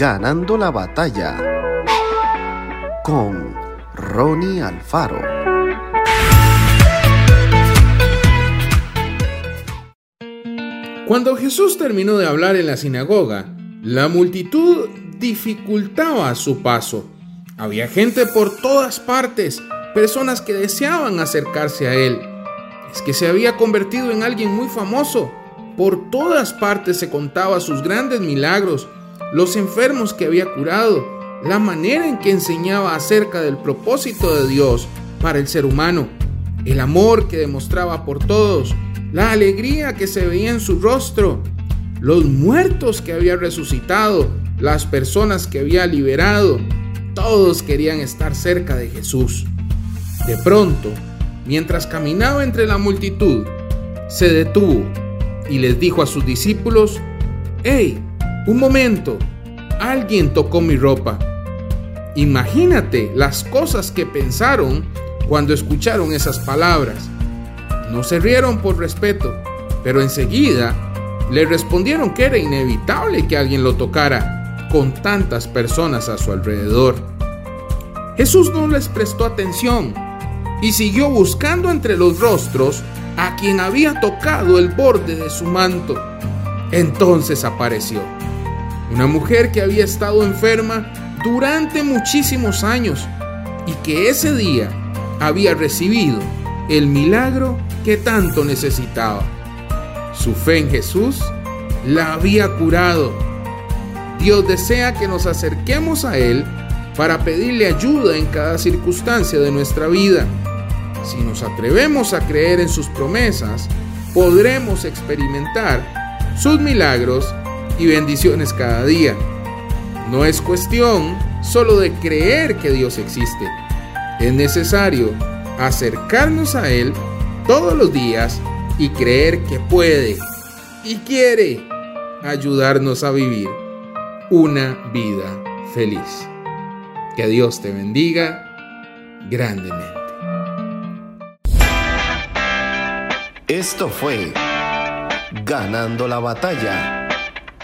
Ganando la batalla con Ronnie Alfaro. Cuando Jesús terminó de hablar en la sinagoga, la multitud dificultaba su paso. Había gente por todas partes, personas que deseaban acercarse a él. Es que se había convertido en alguien muy famoso. Por todas partes se contaba sus grandes milagros, los enfermos que había curado, la manera en que enseñaba acerca del propósito de Dios para el ser humano, el amor que demostraba por todos, la alegría que se veía en su rostro, los muertos que había resucitado, las personas que había liberado, todos querían estar cerca de Jesús. De pronto, mientras caminaba entre la multitud, se detuvo y les dijo a sus discípulos, ¡Hey! Un momento, alguien tocó mi ropa. Imagínate las cosas que pensaron cuando escucharon esas palabras. No se rieron por respeto, pero enseguida le respondieron que era inevitable que alguien lo tocara con tantas personas a su alrededor. Jesús no les prestó atención y siguió buscando entre los rostros a quien había tocado el borde de su manto. Entonces apareció una mujer que había estado enferma durante muchísimos años y que ese día había recibido el milagro que tanto necesitaba. Su fe en Jesús la había curado. Dios desea que nos acerquemos a Él para pedirle ayuda en cada circunstancia de nuestra vida. Si nos atrevemos a creer en sus promesas, podremos experimentar sus milagros y bendiciones cada día. No es cuestión solo de creer que Dios existe. Es necesario acercarnos a Él todos los días y creer que puede y quiere ayudarnos a vivir una vida feliz. Que Dios te bendiga grandemente. Esto fue Ganando la batalla